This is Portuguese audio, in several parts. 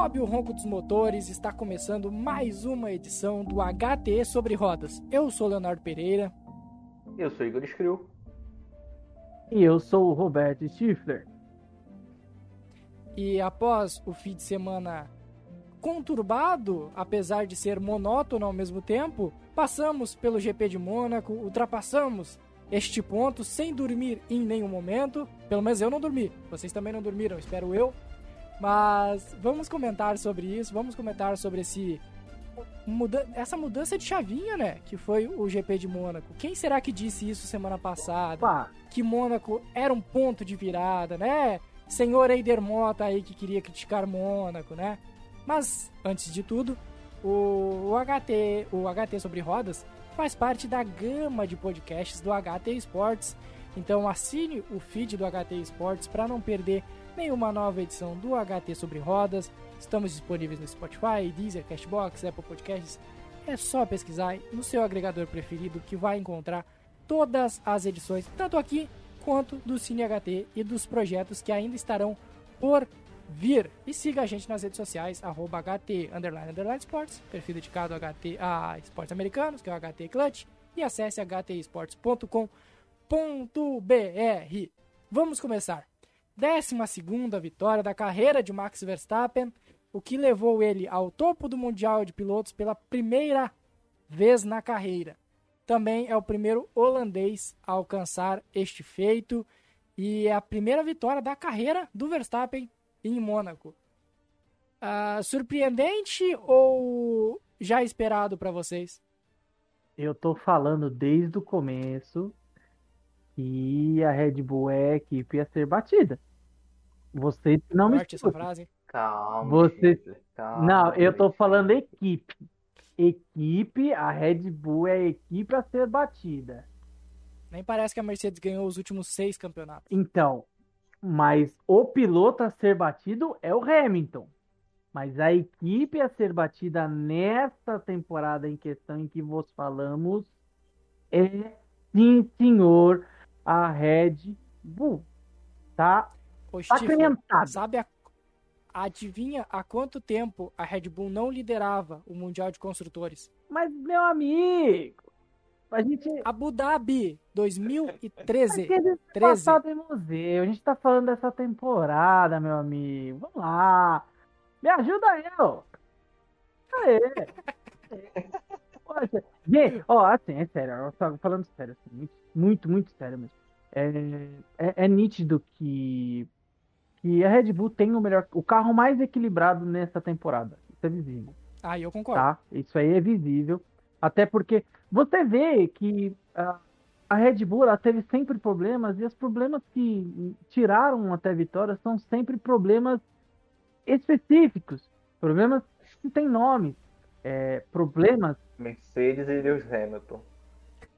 Sobe o ronco dos motores, está começando mais uma edição do HTE sobre rodas. Eu sou Leonardo Pereira. Eu sou Igor Skrill. E eu sou o Roberto Stifler. E após o fim de semana conturbado, apesar de ser monótono ao mesmo tempo, passamos pelo GP de Mônaco, ultrapassamos este ponto sem dormir em nenhum momento. Pelo menos eu não dormi. Vocês também não dormiram, espero eu. Mas vamos comentar sobre isso, vamos comentar sobre esse muda essa mudança de chavinha, né? Que foi o GP de Mônaco. Quem será que disse isso semana passada? Opa. Que Mônaco era um ponto de virada, né? Senhor Eider Mota aí que queria criticar Mônaco, né? Mas, antes de tudo, o, o HT, o HT sobre rodas faz parte da gama de podcasts do HT Esportes. Então assine o feed do HT Esportes para não perder nenhuma nova edição do HT sobre rodas. Estamos disponíveis no Spotify, Deezer, Cashbox, Apple Podcasts. É só pesquisar no seu agregador preferido que vai encontrar todas as edições, tanto aqui quanto do Cine HT e dos projetos que ainda estarão por vir. E siga a gente nas redes sociais, arroba HT underline, underline Sports, perfil dedicado a, HT, a esportes americanos, que é o HT Clutch, e acesse htesports.com.br. Vamos começar. 12 vitória da carreira de Max Verstappen, o que levou ele ao topo do Mundial de Pilotos pela primeira vez na carreira. Também é o primeiro holandês a alcançar este feito e é a primeira vitória da carreira do Verstappen em Mônaco. Uh, surpreendente ou já esperado para vocês? Eu tô falando desde o começo que a Red Bull é a equipe a ser batida. Você não Forte me essa frase. Calma. Você- gente, calma, Não, eu tô falando equipe. Equipe, a Red Bull é a equipe a ser batida. Nem parece que a Mercedes ganhou os últimos seis campeonatos. Então, mas o piloto a ser batido é o Hamilton. Mas a equipe a ser batida nessa temporada em questão em que vos falamos é, sim, senhor, a Red Bull. Tá Ô, Stifler, sacramentado. sabe a... Adivinha há quanto tempo a Red Bull não liderava o Mundial de Construtores? Mas, meu amigo, a gente. Abu Dhabi, 2013. Aquele 13. passado em museu. A gente tá falando dessa temporada, meu amigo. Vamos lá. Me ajuda eu. Aê. Poxa, gente, ó, assim, é sério, falando sério, assim, muito, muito, muito sério mesmo. É, é, é nítido que, que a Red Bull tem o melhor, o carro mais equilibrado nessa temporada. Isso é visível Ah, eu concordo. tá? Isso aí é visível. Até porque você vê que a, a Red Bull ela teve sempre problemas e os problemas que tiraram até vitória são sempre problemas específicos, problemas que têm nomes, é, problemas. Mercedes e Lewis Hamilton.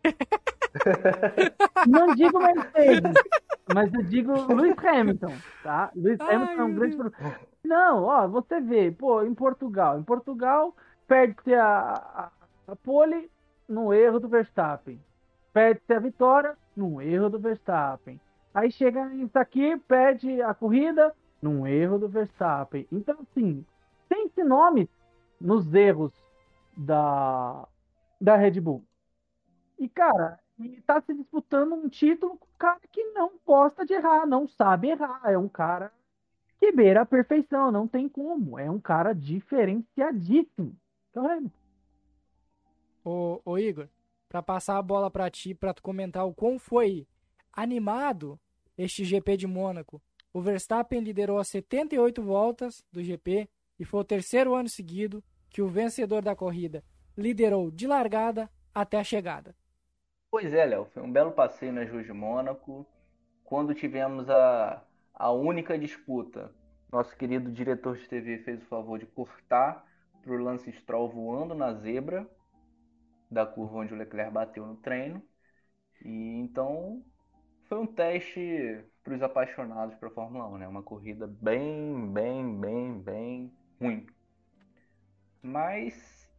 Não digo Mercedes, mas eu digo Lewis Hamilton, tá? Lewis Ai, Hamilton é um grande problema. Não, ó, você vê, pô, em Portugal, em Portugal perde-se a, a, a pole no erro do Verstappen. Perde-se a vitória num erro do Verstappen. Aí chega isso aqui, perde a corrida num erro do Verstappen. Então, assim, tem esse nome nos erros da, da Red Bull. E, cara, e tá se disputando um título com um cara que não gosta de errar, não sabe errar. É um cara que beira a perfeição, não tem como. É um cara diferenciadíssimo. Então, é, Ô, ô Igor, pra passar a bola pra ti, pra tu comentar o quão foi animado este GP de Mônaco. O Verstappen liderou as 78 voltas do GP e foi o terceiro ano seguido que o vencedor da corrida liderou de largada até a chegada. Pois é, Léo, foi um belo passeio nas ruas de Mônaco, quando tivemos a, a única disputa. Nosso querido diretor de TV fez o favor de cortar para o Lance Stroll voando na zebra da curva onde o Leclerc bateu no treino. E então foi um teste para os apaixonados para a Fórmula 1, né? Uma corrida bem, bem, bem, bem ruim. Mas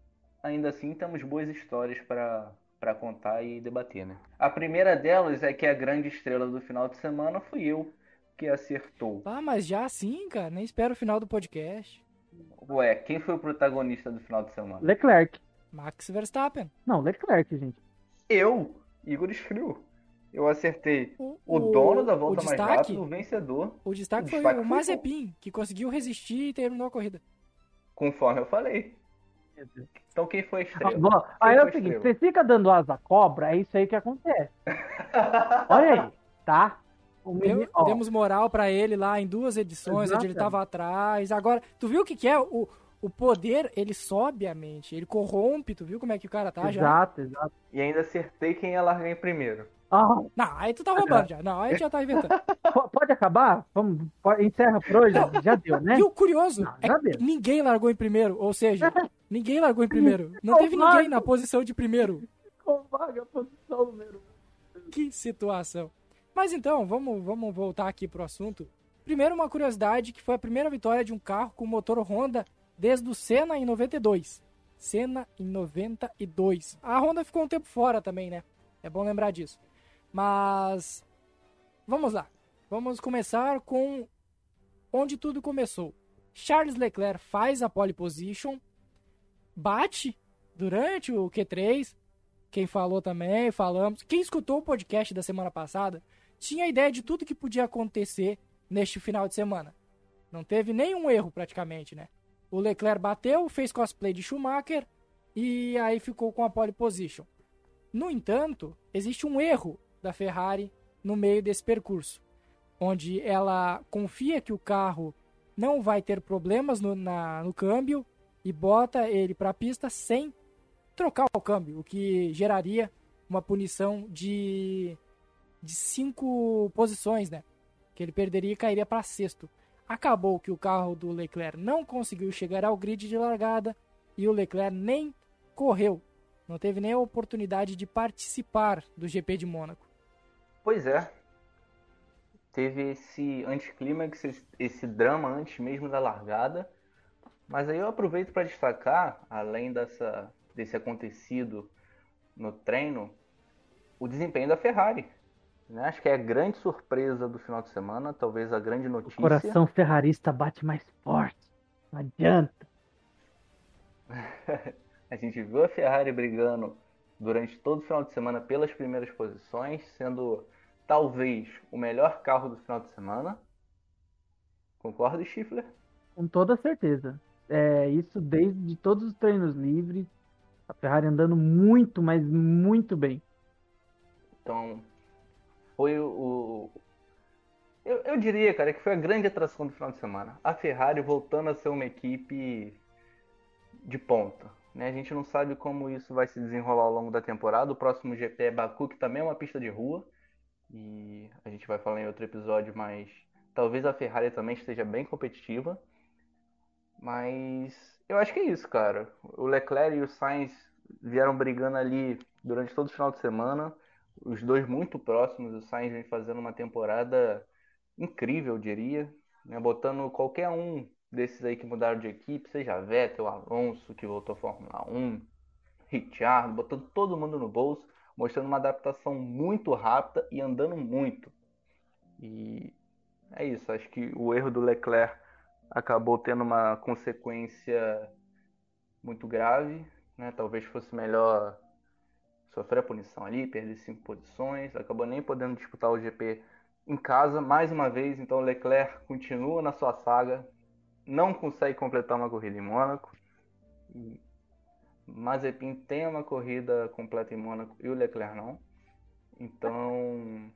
ainda assim temos boas histórias para para contar e debater, né? A primeira delas é que a grande estrela do final de semana fui eu que acertou. Ah, mas já assim, cara, nem espero o final do podcast. Ué, quem foi o protagonista do final de semana? Leclerc. Max Verstappen. Não, Leclerc, gente. Eu, Igor Esfrio. Eu acertei O, o dono da volta o mais destaque, rápida, o vencedor, O destaque o foi destaque o foi Mazepin, que conseguiu resistir e terminou a corrida. Conforme eu falei. Então quem foi Ah, estrela? bom, aí é o seguinte, estrela? você fica dando asa à cobra, é isso aí que acontece. Olha aí, tá? O Deu- menino, demos moral pra ele lá em duas edições, onde ele tava atrás. Agora, tu viu o que que é? O, o poder, ele sobe a mente, ele corrompe, tu viu como é que o cara tá já? exato, exato. E ainda acertei quem ia largar em primeiro. Ah, Não, aí tu tá roubando já. Não, aí tu já tá inventando. po- pode acabar? Vamos, pode- encerra por hoje? Já deu, né? E o curioso Não, é que ninguém largou em primeiro, ou seja, ninguém largou em primeiro. Não teve ninguém na posição de primeiro. Com vaga, posição número um. Que situação. Mas então, vamos, vamos voltar aqui pro assunto. Primeiro, uma curiosidade, que foi a primeira vitória de um carro com motor Honda desde o Senna em 92. Senna em 92. A Honda ficou um tempo fora também, né? É bom lembrar disso. Mas, vamos lá. Vamos começar com onde tudo começou. Charles Leclerc faz a pole position, bate durante o Q3, quem falou também, falamos. Quem escutou o podcast da semana passada tinha ideia de tudo que podia acontecer neste final de semana. Não teve nenhum erro praticamente, né? O Leclerc bateu, fez cosplay de Schumacher e aí ficou com a pole position. No entanto, existe um erro da Ferrari no meio desse percurso, onde ela confia que o carro não vai ter problemas no, na- no câmbio e bota ele para a pista sem trocar o câmbio, o que geraria uma punição de, de cinco posições, né? Que ele perderia e cairia para sexto. Acabou que o carro do Leclerc não conseguiu chegar ao grid de largada e o Leclerc nem correu. Não teve nem a oportunidade de participar do GP de Mônaco. Pois é. Teve esse anticlímax, esse, drama antes mesmo da largada. Mas aí eu aproveito para destacar, além dessa, desse acontecido no treino, o desempenho da Ferrari. né? Acho que é a grande surpresa do final de semana, talvez a grande O notícia. coração ferrarista bate mais forte. Não adianta. A gente viu a Ferrari brigando durante todo o final de semana pelas primeiras posições, sendo talvez o melhor carro do final de semana. Concorda, Schiffler? Com toda certeza. É, isso desde todos os treinos livres. A Ferrari andando muito, mas muito bem. Então, foi o. Eu, eu diria, cara, que foi a grande atração do final de semana. A Ferrari voltando a ser uma equipe de ponta. né? A gente não sabe como isso vai se desenrolar ao longo da temporada. O próximo GP é Baku, que também é uma pista de rua. E a gente vai falar em outro episódio, mas talvez a Ferrari também esteja bem competitiva. Mas eu acho que é isso, cara. O Leclerc e o Sainz vieram brigando ali durante todo o final de semana. Os dois muito próximos. O Sainz vem fazendo uma temporada incrível, eu diria. né? Botando qualquer um desses aí que mudaram de equipe, seja Vettel, Alonso, que voltou à Fórmula 1, Ricciardo, botando todo mundo no bolso, mostrando uma adaptação muito rápida e andando muito. E é isso, acho que o erro do Leclerc acabou tendo uma consequência muito grave, né? Talvez fosse melhor sofrer a punição ali, perder cinco posições, acabou nem podendo disputar o GP em casa mais uma vez, então o Leclerc continua na sua saga, não consegue completar uma corrida em Mônaco. E Mazepin tem uma corrida completa em Mônaco e o Leclerc não. Então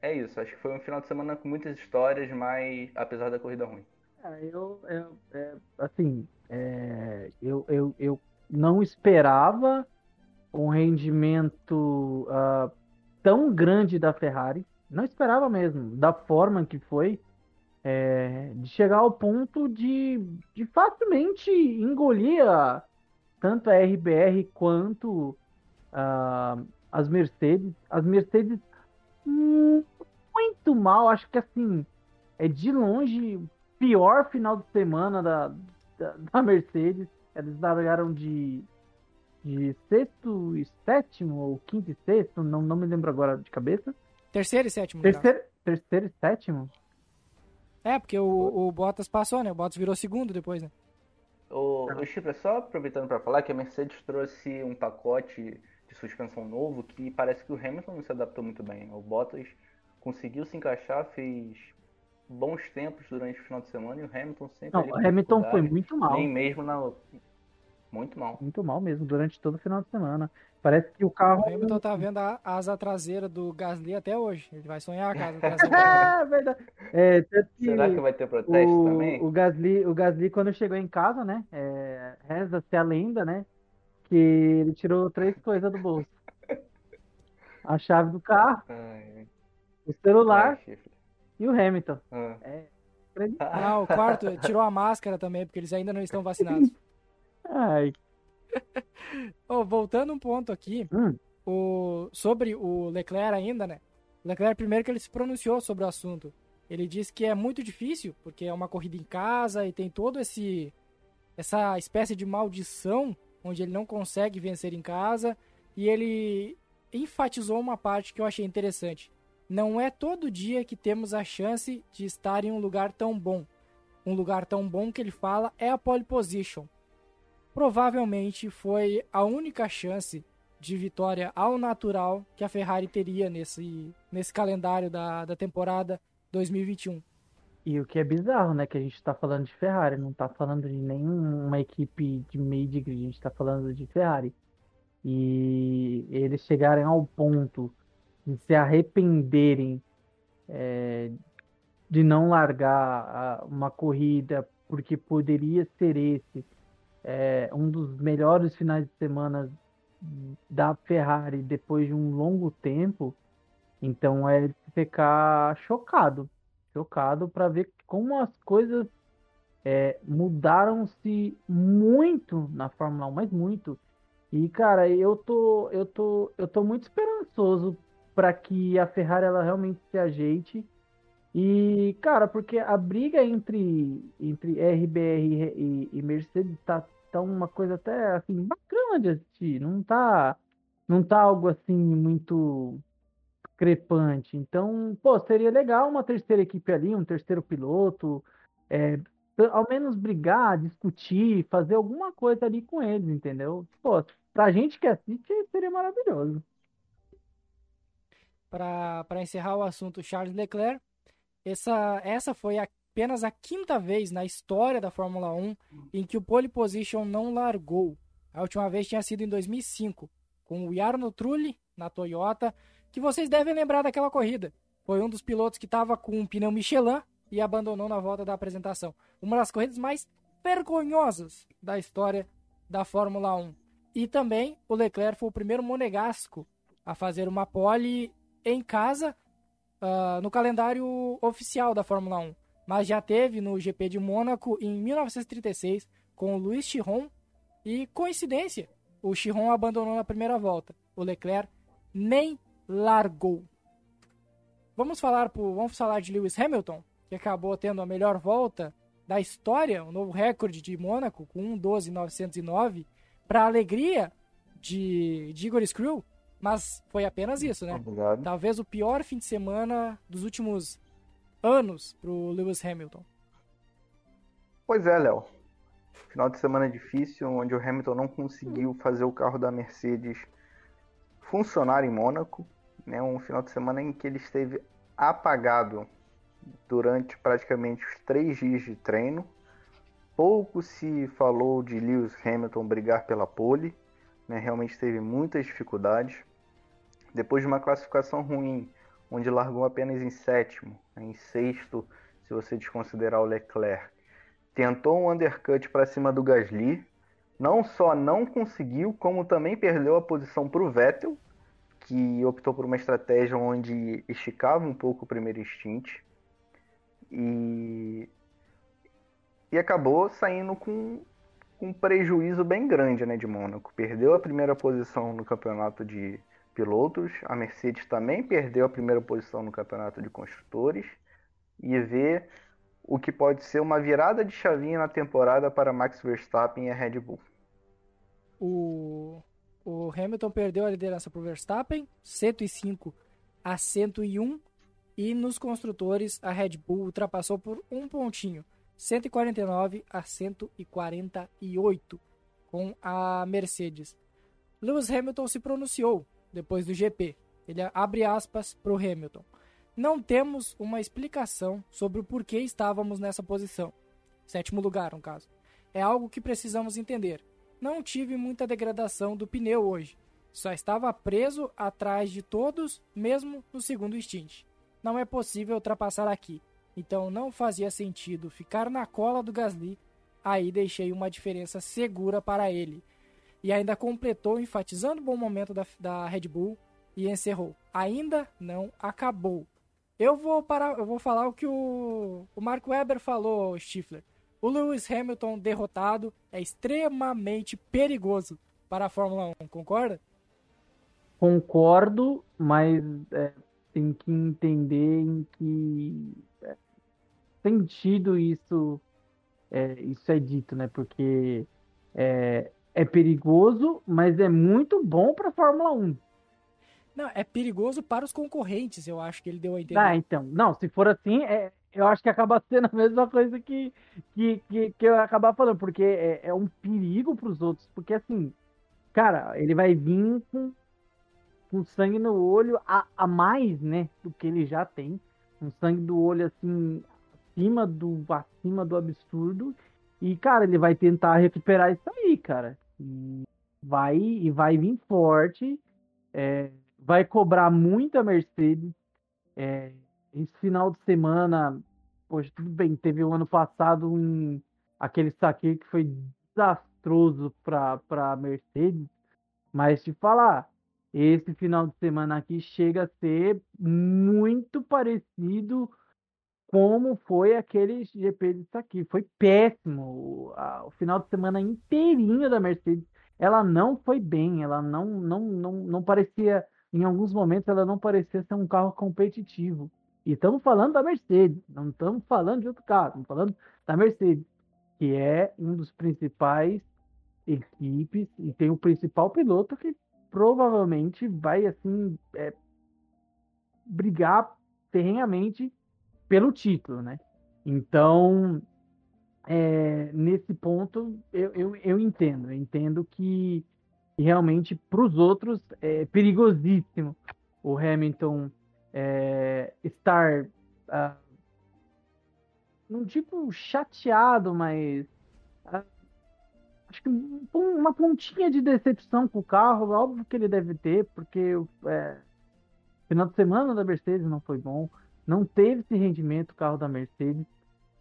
é isso, acho que foi um final de semana com muitas histórias, mas apesar da corrida ruim. Cara, eu, eu- é, assim, é, eu, eu, eu não esperava um rendimento ah, tão grande da Ferrari. Não esperava mesmo, da forma que foi, é, de chegar ao ponto de, de facilmente engolir a- tanto a RBR quanto ah, as Mercedes. As Mercedes hum, muito mal, acho que assim, é de longe o pior final de semana da, da, da Mercedes. Eles largaram de, de sexto e sétimo, ou quinto e sexto, não, não me lembro agora de cabeça. Terceiro e sétimo. Terceiro, terceiro e sétimo? É, porque o, o Bottas passou, né? O Bottas virou segundo depois, né? O, o Chipre, só aproveitando para falar que a Mercedes trouxe um pacote de suspensão novo que parece que o Hamilton não se adaptou muito bem. O Bottas conseguiu se encaixar, fez bons tempos durante o final de semana e o Hamilton sempre. Não, o Hamilton foi muito mal. Nem mesmo na. Muito mal. Muito mal mesmo, durante todo o final de semana. Parece que o carro. O Hamilton tá vendo a asa traseira do Gasly até hoje. Ele vai sonhar a casa traseira. é verdade. É, que Será que vai ter protesto o, também? O Gasly, o Gasly, quando chegou em casa, né? É, Reza-se a lenda, né? Que ele tirou três coisas do bolso: a chave do carro, Ai. o celular Ai, e o Hamilton. Ah. É, ah, o quarto tirou a máscara também, porque eles ainda não estão vacinados. Ai. oh, voltando um ponto aqui, hum. o, sobre o Leclerc ainda, né? O Leclerc, primeiro que ele se pronunciou sobre o assunto. Ele disse que é muito difícil, porque é uma corrida em casa e tem todo esse essa espécie de maldição onde ele não consegue vencer em casa. E ele enfatizou uma parte que eu achei interessante. Não é todo dia que temos a chance de estar em um lugar tão bom. Um lugar tão bom que ele fala é a pole position. Provavelmente foi a única chance de vitória ao natural que a Ferrari teria nesse, nesse calendário da, da temporada 2021. E o que é bizarro, né? Que a gente está falando de Ferrari, não está falando de nenhuma equipe de meio de grid, a gente está falando de Ferrari. E eles chegarem ao ponto de se arrependerem é, de não largar uma corrida porque poderia ser esse é, um dos melhores finais de semana da Ferrari depois de um longo tempo. Então é ficar chocado, chocado para ver como as coisas é, mudaram-se muito na Fórmula 1, mas muito. E cara, eu tô, eu tô, eu tô muito esperançoso para que a Ferrari ela realmente se ajeite. E, cara, porque a briga entre, entre RBR e, e Mercedes tá, tá uma coisa até assim bacana de assistir. Não tá, não tá algo assim muito crepante. Então, pô, seria legal uma terceira equipe ali, um terceiro piloto, é, ao menos brigar, discutir, fazer alguma coisa ali com eles, entendeu? Pô, pra gente que assiste, seria maravilhoso para encerrar o assunto Charles Leclerc, essa, essa foi apenas a quinta vez na história da Fórmula 1 em que o pole position não largou. A última vez tinha sido em 2005, com o Jarno Trulli na Toyota, que vocês devem lembrar daquela corrida. Foi um dos pilotos que estava com um pneu Michelin e abandonou na volta da apresentação. Uma das corridas mais vergonhosas da história da Fórmula 1. E também o Leclerc foi o primeiro monegasco a fazer uma pole em casa uh, no calendário oficial da Fórmula 1, mas já teve no GP de Mônaco em 1936 com o Luiz Chiron e coincidência, o Chiron abandonou na primeira volta, o Leclerc nem largou. Vamos falar por, vamos falar de Lewis Hamilton, que acabou tendo a melhor volta da história, um novo recorde de Mônaco com 1:12.909, para alegria de, de Igor Screw, mas foi apenas isso, né? Obrigado. Talvez o pior fim de semana dos últimos anos pro Lewis Hamilton. Pois é, Léo. Final de semana difícil, onde o Hamilton não conseguiu fazer o carro da Mercedes funcionar em Mônaco. Né? Um final de semana em que ele esteve apagado durante praticamente os três dias de treino. Pouco se falou de Lewis Hamilton brigar pela pole. Né? Realmente teve muitas dificuldades. Depois de uma classificação ruim, onde largou apenas em sétimo, né, em sexto, se você desconsiderar o Leclerc, tentou um undercut para cima do Gasly, não só não conseguiu, como também perdeu a posição para o Vettel, que optou por uma estratégia onde esticava um pouco o primeiro stint e, e acabou saindo com um prejuízo bem grande né, de Mônaco. Perdeu a primeira posição no campeonato de, pilotos. A Mercedes também perdeu a primeira posição no campeonato de construtores e vê o que pode ser uma virada de chavinha na temporada para Max Verstappen e a Red Bull. O, o Hamilton perdeu a liderança para o Verstappen, 105 a 101, E nos construtores, a Red Bull ultrapassou por um pontinho, 149 a 148, com a Mercedes. Lewis Hamilton se pronunciou depois do GP. Ele abre aspas para o Hamilton. Não temos uma explicação sobre o porquê estávamos nessa posição. Sétimo lugar, no caso. É algo que precisamos entender. Não tive muita degradação do pneu hoje. Só estava preso atrás de todos, mesmo no segundo stint. Não é possível ultrapassar aqui. Então não fazia sentido ficar na cola do Gasly. Aí deixei uma diferença segura para ele. E ainda completou enfatizando o bom momento da, da Red Bull e encerrou. Ainda não acabou. Eu vou parar, eu vou falar o que o, o Mark Webber falou, Stifler. O Lewis Hamilton derrotado é extremamente perigoso para a Fórmula 1, concorda? Concordo, mas é, tem que entender em que sentido isso é, isso é dito, né? Porque é, é perigoso, mas é muito bom para Fórmula 1. Não, é perigoso para os concorrentes, eu acho que ele deu a entender. Ah, então. Não, se for assim, é, eu acho que acaba sendo a mesma coisa que, que, que, que eu ia acabar falando, porque é, é um perigo para os outros. Porque, assim, cara, ele vai vir com, com sangue no olho a, a mais, né, do que ele já tem. Um sangue do olho, assim, acima do, acima do absurdo. E, cara, ele vai tentar recuperar isso aí, cara. E vai, e vai vir forte. É, vai cobrar muita Mercedes. É, esse final de semana, poxa, tudo bem, teve o ano passado um, aquele saque que foi desastroso para a Mercedes, mas te falar, esse final de semana aqui chega a ser muito parecido como foi aquele GP de aqui. Foi péssimo. O, final de semana inteirinho da Mercedes, ela não foi bem, ela não, não, não, não parecia em alguns momentos ela não parecia ser um carro competitivo. E estamos falando da Mercedes, não estamos falando de outro carro, estamos falando da Mercedes, que é um dos principais equipes e tem o principal piloto que provavelmente vai assim é, brigar ferrenhamente pelo título, né? Então, é, nesse ponto, eu, eu, eu entendo. Eu entendo que realmente para os outros é perigosíssimo o Hamilton é, estar uh, não digo chateado, mas uh, acho que uma pontinha de decepção com o carro, óbvio que ele deve ter, porque é, final de semana da Mercedes não foi bom, não teve esse rendimento o carro da Mercedes.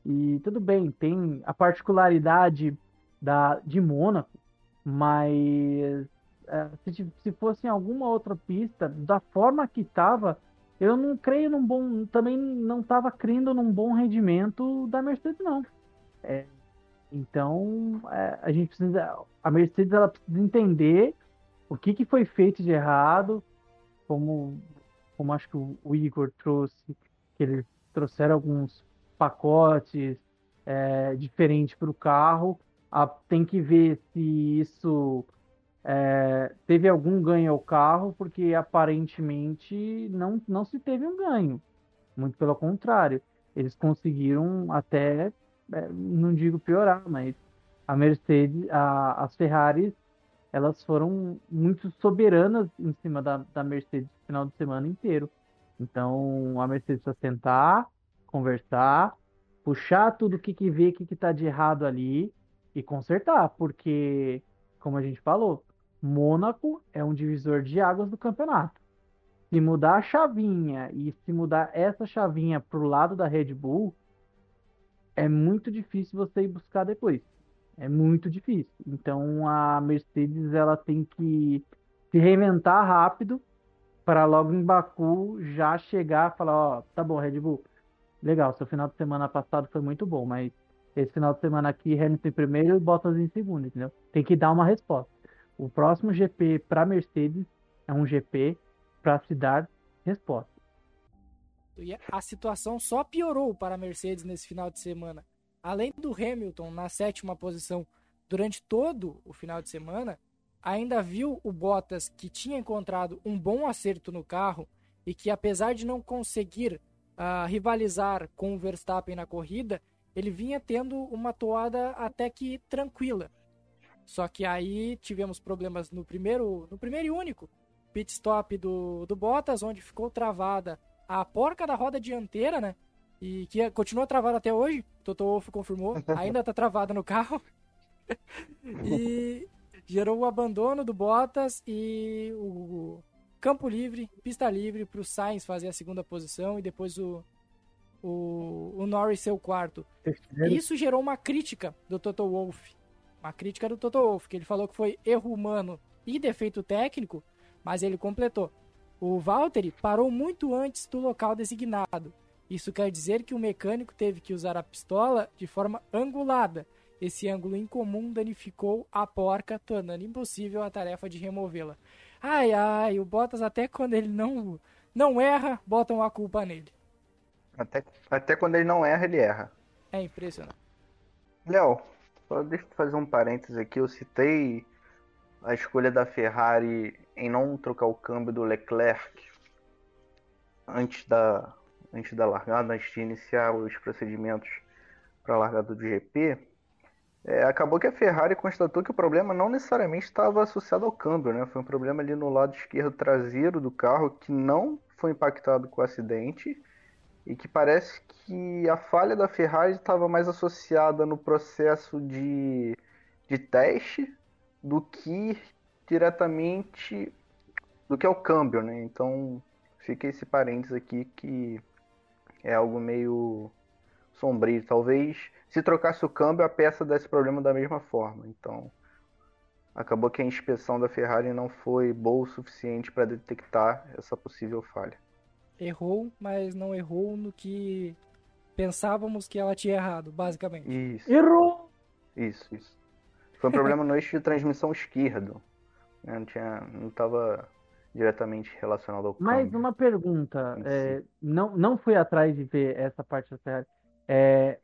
E tudo bem, tem a particularidade da, de Mônaco, mas é, se, se fosse em alguma outra pista, da forma que estava, eu não creio num bom. Também não estava crendo num bom rendimento da Mercedes, não. É, então, é, a gente precisa. A Mercedes ela precisa entender o que, que foi feito de errado, como, como acho que o, o Igor trouxe, que eles trouxeram alguns pacotes é, diferentes para o carro a, tem que ver se isso é, teve algum ganho ao carro, porque aparentemente não, não se teve um ganho. Muito pelo contrário, eles conseguiram até, é, não digo piorar, mas a Mercedes, a, as Ferraris, elas foram muito soberanas em cima da, da Mercedes no final de semana inteiro. Então a Mercedes precisa sentar, conversar, puxar tudo o que, que vê, o que, que tá de errado ali e consertar, porque, como a gente falou, Mônaco é um divisor de águas do campeonato. Se mudar a chavinha e se mudar essa chavinha para o lado da Red Bull, é muito difícil você ir buscar depois. É muito difícil. Então a Mercedes ela tem que se reinventar rápido para logo em Baku já chegar e falar, ó, tá bom, Red Bull, legal, seu final de semana passado foi muito bom, mas esse final de semana aqui, Hamilton em primeiro e Bottas em segundo, entendeu? Tem que dar uma resposta. O próximo GP para Mercedes é um GP para se dar resposta. E a situação só piorou para a Mercedes nesse final de semana. Além do Hamilton na sétima posição durante todo o final de semana, ainda viu o Bottas que tinha encontrado um bom acerto no carro e que apesar de não conseguir uh, rivalizar com o Verstappen na corrida, ele vinha tendo uma toada até que tranquila. Só que aí tivemos problemas no primeiro, no primeiro e único pit stop do, do Bottas, onde ficou travada a porca da roda dianteira, né? E que continua travada até hoje. Toto Wolff confirmou, ainda tá travada no carro. e gerou o abandono do Bottas e o campo livre, pista livre para o Sainz fazer a segunda posição e depois o, o, o Norris ser o quarto. Isso gerou uma crítica do Toto Wolff. Uma crítica do Toto Wolff, que ele falou que foi erro humano e defeito técnico, mas ele completou. O Valtteri parou muito antes do local designado. Isso quer dizer que o mecânico teve que usar a pistola de forma angulada. Esse ângulo incomum danificou a porca, tornando impossível a tarefa de removê-la. Ai, ai, o Bottas até quando ele não, não erra, botam a culpa nele. Até, até quando ele não erra, ele erra. É impressionante. Léo, só deixa eu fazer um parênteses aqui. Eu citei a escolha da Ferrari em não trocar o câmbio do Leclerc antes da, antes da largada, antes de iniciar os procedimentos para a largada do GP, é, acabou que a Ferrari constatou que o problema não necessariamente estava associado ao câmbio, né? Foi um problema ali no lado esquerdo traseiro do carro que não foi impactado com o acidente e que parece que a falha da Ferrari estava mais associada no processo de, de teste do que diretamente do que é o câmbio, né? Então fica esse parênteses aqui que é algo meio sombrio. Talvez se trocasse o câmbio a peça desse problema da mesma forma. Então acabou que a inspeção da Ferrari não foi boa o suficiente para detectar essa possível falha. Errou, mas não errou no que pensávamos que ela tinha errado, basicamente. Isso. Errou! Isso, isso. Foi um problema no eixo de transmissão esquerdo. Né? Não tinha, não estava diretamente relacionado ao câmbio. Mais uma pergunta. É, não, não fui atrás de ver essa parte da Ferrari. É,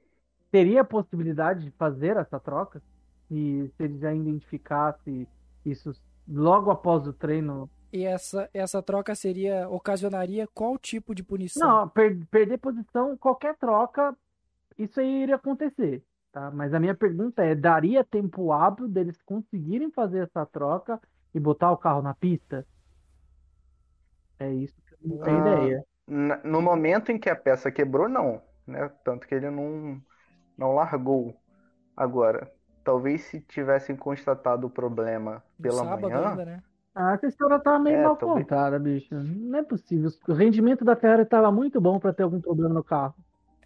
teria a possibilidade de fazer essa troca? E se eles já identificassem isso logo após o treino? E essa, essa troca seria, ocasionaria qual tipo de punição? Não, per, perder posição, qualquer troca, isso aí iria acontecer. Tá? Mas a minha pergunta é: daria tempo hábil deles conseguirem fazer essa troca e botar o carro na pista? É isso que eu não tenho ah, ideia. No momento em que a peça quebrou, não. Né? Tanto que ele não, não largou. Agora, talvez se tivessem constatado o problema pela manhã. Ainda, né? Ah, essa história tava meio é, mal talvez... contada, bicho. Não é possível. O rendimento da Ferrari estava muito bom para ter algum problema no carro.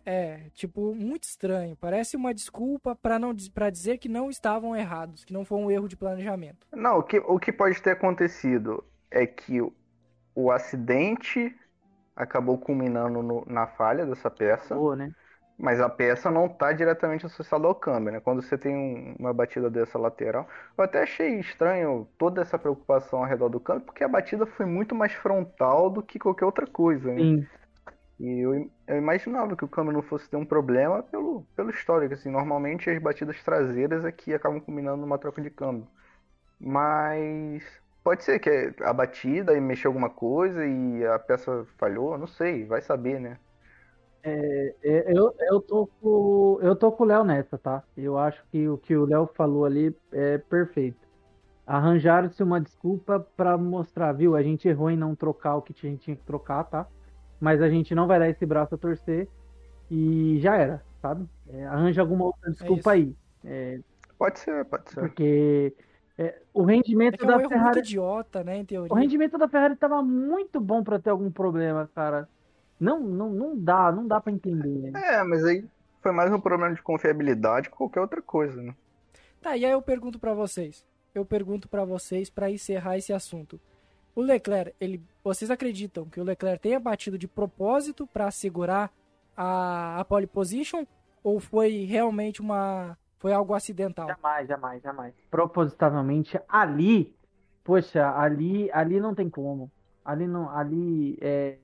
É, tipo, muito estranho. Parece uma desculpa para não para dizer que não estavam errados, que não foi um erro de planejamento. Não, o que, o que pode ter acontecido é que o acidente acabou culminando no, na falha dessa peça. Boa, né? Mas a peça não está diretamente associada ao câmbio, né? Quando você tem um, uma batida dessa lateral. Eu até achei estranho toda essa preocupação ao redor do câmbio, porque a batida foi muito mais frontal do que qualquer outra coisa, né? Sim. E eu, eu, imaginava que o câmbio não fosse ter um problema pelo, pelo histórico. Assim, normalmente as batidas traseiras aqui é acabam combinando numa troca de câmbio. Mas Pode ser que a batida e mexeu alguma coisa e a peça falhou, não sei, vai saber, né? É, é, eu, eu, tô com, eu tô com o Léo nessa, tá? Eu acho que o que o Léo falou ali é perfeito. Arranjaram-se uma desculpa para mostrar, viu? A gente errou em não trocar o que a gente tinha que trocar, tá? Mas a gente não vai dar esse braço a torcer e já era, sabe? É, arranja alguma outra é desculpa é aí. pode ser, pode ser. Porque é, o rendimento é, é um da Ferrari. idiota, né, em teoria. O rendimento da Ferrari estava muito bom para ter algum problema, cara. Não, não, não dá, não dá para entender. Né? É, mas aí foi mais um problema de confiabilidade que qualquer outra coisa, né? Tá, e aí eu pergunto para vocês. Eu pergunto para vocês para encerrar esse assunto. O Leclerc, ele, vocês acreditam que o Leclerc tenha batido de propósito para segurar a, a pole position ou foi realmente uma foi algo acidental. Jamais, jamais, jamais. Propositavelmente, ali, poxa, ali, ali não tem como. Ali não, ali é,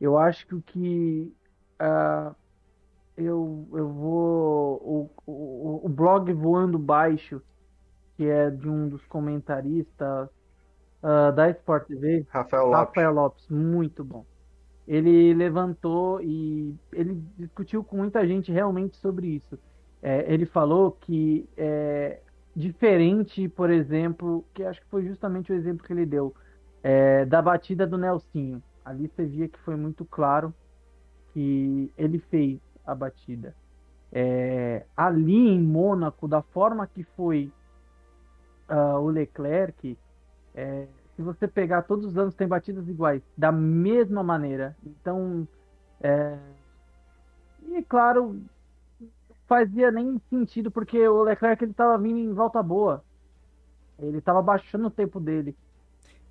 eu acho que uh, eu, eu vou o, o, o blog voando baixo, que é de um dos comentaristas uh, da Sport TV, Rafael Lopes. Rafael Lopes, muito bom. ele levantou e ele discutiu com muita gente realmente sobre isso. É, ele falou que é diferente, por exemplo, que acho que foi justamente o exemplo que ele deu, é, da batida do Nelsinho. Ali você via que foi muito claro que ele fez a batida. É, ali em Mônaco, da forma que foi uh, o Leclerc, é, se você pegar todos os anos tem batidas iguais, da mesma maneira. Então, é, e claro, fazia nem sentido porque o Leclerc ele estava vindo em volta boa. Ele estava baixando o tempo dele.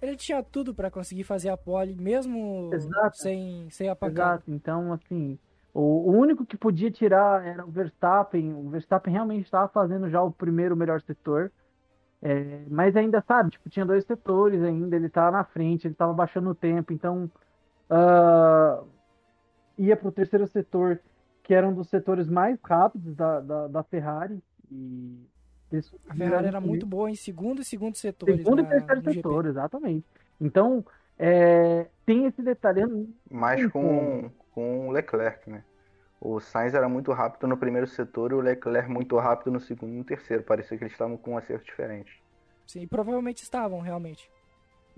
Ele tinha tudo para conseguir fazer a pole, mesmo Exato. sem, sem apagar. Exato. Então, assim, o, o, único que podia tirar era o Verstappen. O Verstappen realmente estava fazendo já o primeiro melhor setor. É, mas ainda, sabe, tipo, tinha dois setores ainda, ele estava na frente, ele estava baixando o tempo, então uh, ia para o terceiro setor, que era um dos setores mais rápidos da, da, da Ferrari. E a Ferrari era muito boa em segundo e segundo setores. Segundo na, e terceiro setor, GP. exatamente. Então, é, tem esse detalhe. Mais com, com o Leclerc, né? O Sainz era muito rápido no primeiro setor e o Leclerc muito rápido no segundo e no terceiro. Parecia que eles estavam com um acerto diferente. Sim, provavelmente estavam, realmente.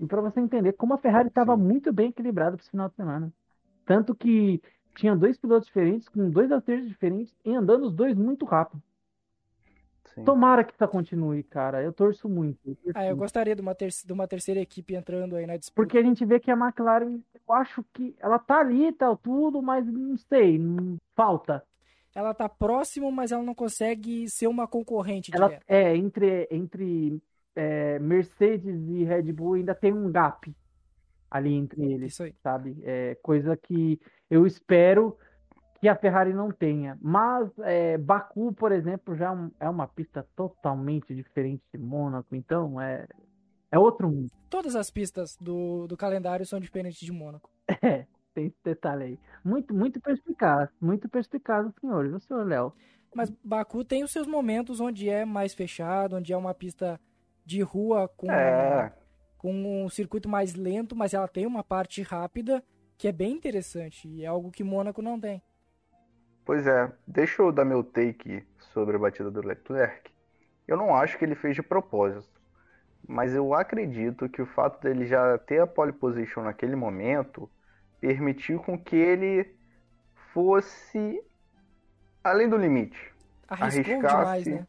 E para você entender como a Ferrari estava muito bem equilibrada para esse final de semana. Tanto que tinha dois pilotos diferentes, com dois acertos diferentes, e andando os dois muito rápido. Sim. Tomara que isso continue, cara. Eu torço muito. Eu torço ah, eu gostaria de uma, ter de uma terceira equipe entrando aí na disputa. Porque a gente vê que a McLaren, eu acho que ela tá ali, tal, tudo, mas não sei, não, falta. Ela tá próximo, mas ela não consegue ser uma concorrente ela, É, entre, entre é, Mercedes e Red Bull ainda tem um gap ali entre eles, Isso aí. sabe? É coisa que eu espero que a Ferrari não tenha. Mas é, Baku, por exemplo, já é, é uma pista totalmente diferente de Mônaco, então é, é outro mundo. Todas as pistas do, do calendário são diferentes de Mônaco. É, tem esse detalhe aí. Muito, muito perspicaz, muito perspicaz o senhor, viu, senhor Léo? Mas Baku tem os seus momentos onde é mais fechado, onde é uma pista de rua com, é. Com um circuito mais lento, mas ela tem uma parte rápida que é bem interessante e é algo que Mônaco não tem. Pois é, deixa eu dar meu take sobre a batida do Leclerc. Eu não acho que ele fez de propósito, mas eu acredito que o fato dele já ter a pole position naquele momento permitiu com que ele fosse além do limite. Arriscou arriscasse. Demais, né?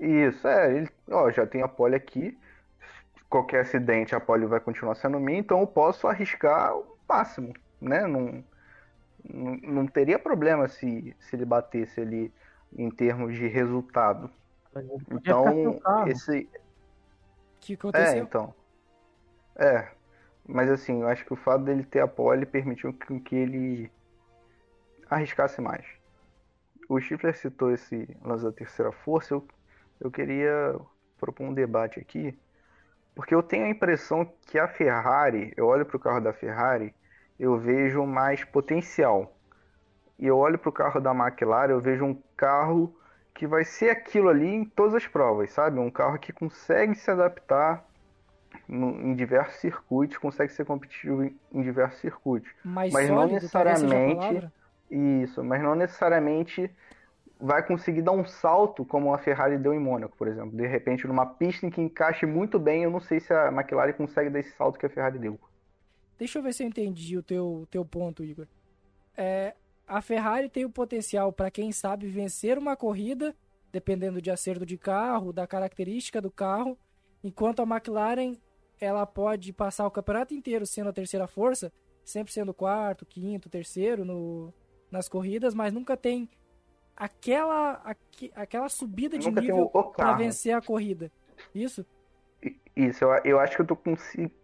Isso, é, ele, ó, já tem a pole aqui. Qualquer acidente, a pole vai continuar sendo minha, então eu posso arriscar o máximo, né? Não, não, não teria problema se, se ele batesse ali em termos de resultado. Então, esse. que aconteceu? É, então. É. Mas assim, eu acho que o fato dele ter a pole permitiu que, que ele arriscasse mais. O Stifler citou esse lance da terceira força. Eu, eu queria propor um debate aqui. Porque eu tenho a impressão que a Ferrari, eu olho para o carro da Ferrari eu vejo mais potencial. E eu olho para o carro da McLaren, eu vejo um carro que vai ser aquilo ali em todas as provas, sabe? Um carro que consegue se adaptar em diversos circuitos, consegue ser competitivo em, em diversos circuitos. Mais mas sólido, não necessariamente isso, mas não necessariamente vai conseguir dar um salto como a Ferrari deu em Mônaco, por exemplo. De repente, numa pista em que encaixe muito bem, eu não sei se a McLaren consegue dar esse salto que a Ferrari deu. Deixa eu ver se eu entendi o teu, teu ponto, Igor. É, a Ferrari tem o potencial para quem sabe vencer uma corrida, dependendo de acerto de carro, da característica do carro, enquanto a McLaren ela pode passar o campeonato inteiro sendo a terceira força, sempre sendo quarto, quinto, terceiro no, nas corridas, mas nunca tem aquela aqu, aquela subida de nível para vencer a corrida. Isso? Isso, eu, eu acho que eu tô com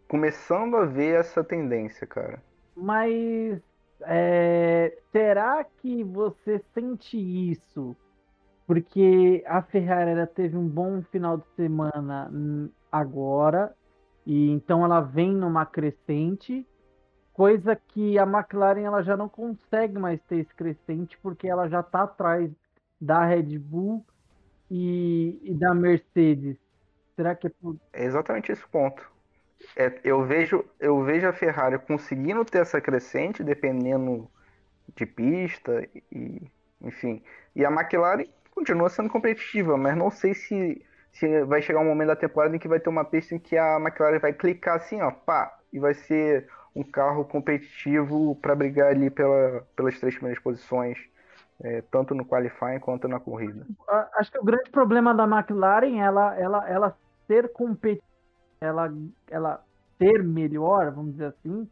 começando a ver essa tendência, cara. Mas é, será que você sente isso? Porque a Ferrari ela teve um bom final de semana agora, e então ela vem numa crescente, coisa que a McLaren ela já não consegue mais ter esse crescente, porque ela já está atrás da Red Bull e, e da Mercedes. Será que é por... É exatamente esse ponto é, eu, vejo, eu vejo a Ferrari conseguindo ter essa crescente, dependendo de pista, e, enfim. E a McLaren continua sendo competitiva, mas não sei se, se vai chegar um momento da temporada em que vai ter uma pista em que a McLaren vai clicar assim, ó, pá, e vai ser um carro competitivo para brigar ali pela, pelas três primeiras posições, é, tanto no qualifying quanto na corrida. Acho que o grande problema da McLaren ela, ela, ela ser competitiva, ela, ela ser melhor, vamos dizer assim,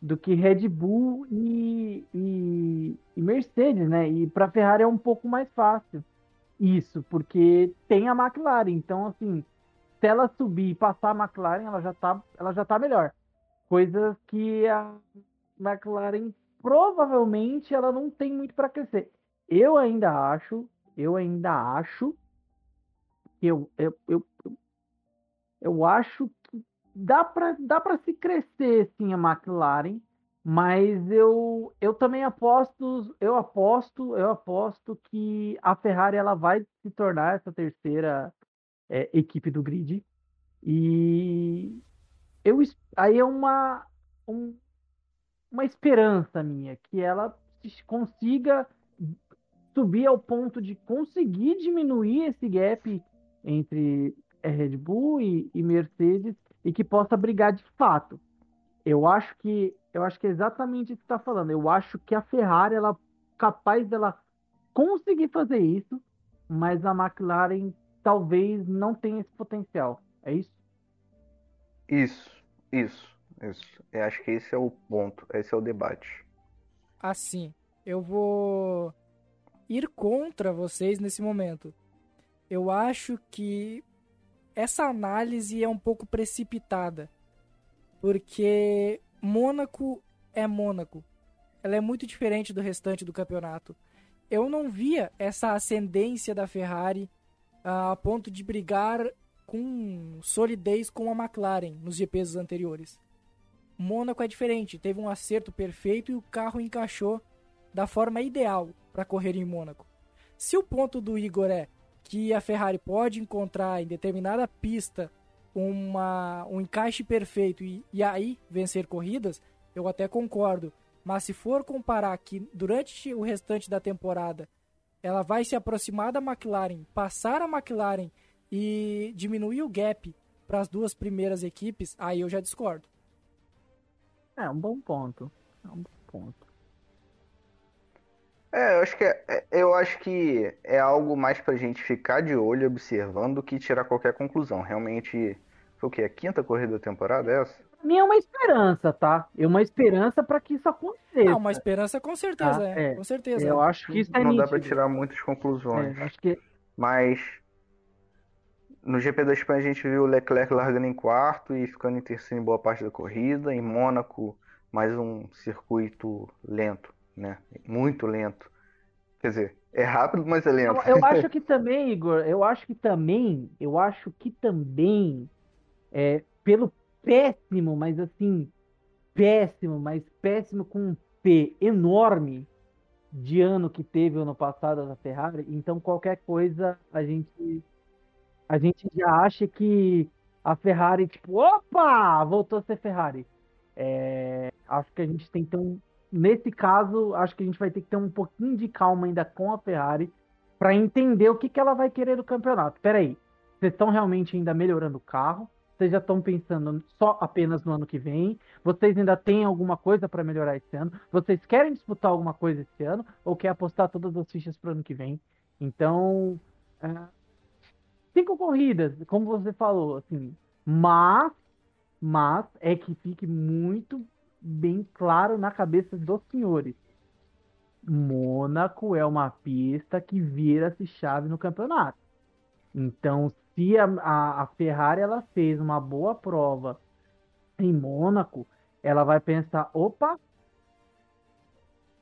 do que Red Bull e, e, e Mercedes, né? E para Ferrari é um pouco mais fácil isso, porque tem a McLaren. Então, assim, se ela subir e passar a McLaren, ela já tá, ela já tá melhor. Coisas que a McLaren provavelmente ela não tem muito para crescer. Eu ainda acho, eu ainda acho, eu, eu, eu, eu acho que dá para dá para se crescer sim a McLaren, mas eu, eu também aposto, eu aposto, eu aposto que a Ferrari ela vai se tornar essa terceira é, equipe do grid. E eu aí é uma um, uma esperança minha que ela consiga subir ao ponto de conseguir diminuir esse gap entre é, Red Bull e, e Mercedes e que possa brigar de fato. Eu acho que eu acho que é exatamente isso que está falando. Eu acho que a Ferrari ela capaz dela conseguir fazer isso, mas a McLaren talvez não tenha esse potencial. É isso? Isso, isso, isso. Eu acho que esse é o ponto, esse é o debate. Assim, eu vou ir contra vocês nesse momento. Eu acho que essa análise é um pouco precipitada, porque Mônaco é Mônaco. Ela é muito diferente do restante do campeonato. Eu não via essa ascendência da Ferrari a ponto de brigar com solidez com a McLaren nos GPs anteriores. Mônaco é diferente, teve um acerto perfeito e o carro encaixou da forma ideal para correr em Mônaco. Se o ponto do Igor é que a Ferrari pode encontrar em determinada pista uma, um encaixe perfeito e, e aí vencer corridas, eu até concordo. Mas se for comparar que durante o restante da temporada ela vai se aproximar da McLaren, passar a McLaren e diminuir o gap para as duas primeiras equipes, aí eu já discordo. É um bom ponto. É um bom ponto. É, eu acho que é, é, eu acho que é algo mais pra gente ficar de olho observando do que tirar qualquer conclusão. Realmente, foi o quê? A quinta corrida da temporada é essa? Minha é uma esperança, tá? É uma esperança para que isso aconteça. É uma esperança com certeza, tá? é. é. Com certeza. Eu acho que isso é Não nítido. dá para tirar muitas conclusões. É, acho que... Mas no GP da Espanha a gente viu o Leclerc largando em quarto e ficando em terceiro em boa parte da corrida. Em Mônaco, mais um circuito lento né? Muito lento. Quer dizer, é rápido, mas é lento. Eu, eu acho que também, Igor, eu acho que também, eu acho que também, é, pelo péssimo, mas assim, péssimo, mas péssimo com um P enorme de ano que teve ano passado da Ferrari, então qualquer coisa a gente a gente já acha que a Ferrari, tipo, opa, voltou a ser Ferrari. É, acho que a gente tem que ter um, nesse caso, acho que a gente vai ter que ter um pouquinho de calma ainda com a Ferrari para entender o que, que ela vai querer do campeonato. Peraí, vocês estão realmente ainda melhorando o carro? Vocês já estão pensando só apenas no ano que vem? Vocês ainda têm alguma coisa para melhorar esse ano? Vocês querem disputar alguma coisa esse ano? Ou quer apostar todas as fichas para o ano que vem? Então, é, cinco corridas, como você falou, assim, mas, mas é que fique muito bem claro na cabeça dos senhores. Mônaco é uma pista que vira-se chave no campeonato. Então, se a, a, a, Ferrari ela fez uma boa prova em Mônaco, ela vai pensar, opa,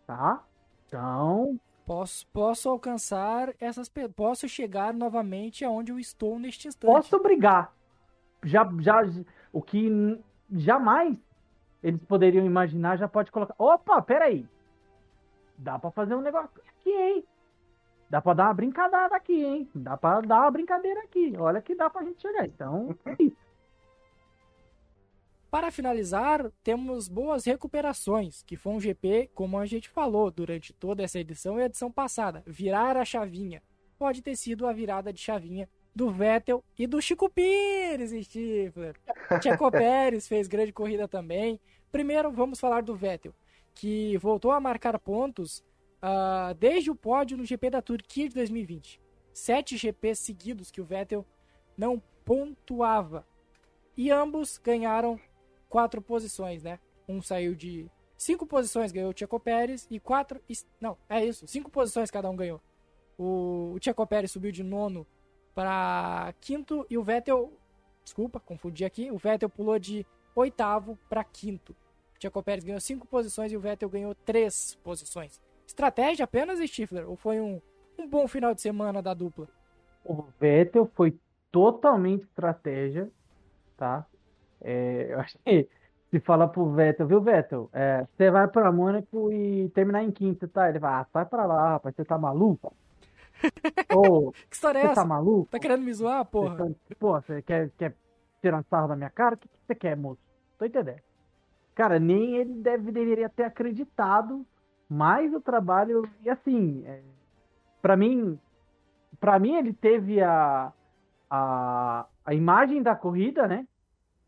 tá? Então, posso posso alcançar essas, posso chegar novamente aonde eu estou neste instante. Posso brigar. Já, já, o que jamais eles poderiam imaginar, já pode colocar. Opa, peraí. Dá para fazer um negócio aqui, hein? Dá para dar uma brincadeira aqui, hein? Dá para dar uma brincadeira aqui. Olha que dá pra gente chegar. Então, é isso. Para finalizar, temos boas recuperações, que foi um GP, como a gente falou durante toda essa edição e a edição passada, virar a chavinha. Pode ter sido a virada de chavinha do Vettel e do Chico Pires, Stifler. Checo Pérez fez grande corrida também. Primeiro, vamos falar do Vettel, que voltou a marcar pontos uh, desde o pódio no GP da Turquia de 2020. Sete GPs seguidos que o Vettel não pontuava. E ambos ganharam quatro posições, né? Um saiu de cinco posições, ganhou o Checo Pérez, e quatro. Não, é isso, cinco posições cada um ganhou. O, o Checo Pérez subiu de nono para quinto e o Vettel, desculpa, confundi aqui, o Vettel pulou de oitavo para quinto. O Checo Pérez ganhou cinco posições e o Vettel ganhou três posições. Estratégia apenas, Stifler? Ou foi um, um bom final de semana da dupla? O Vettel foi totalmente estratégia, tá? É, eu acho que se fala pro Vettel, viu, Vettel? É, você vai pra Mônaco e terminar em quinto, tá? Ele vai, ah, sai pra lá, rapaz, você tá maluco? Ô, que história é essa? Você tá maluco? Tá querendo me zoar, porra? Você, tá, pô, você quer, quer tirar sarro da minha cara? O que, que você quer, moço? Tô entendendo. Cara, nem ele deve, deveria ter acreditado mais o trabalho. E assim, é, para mim, para mim ele teve a, a, a imagem da corrida, né?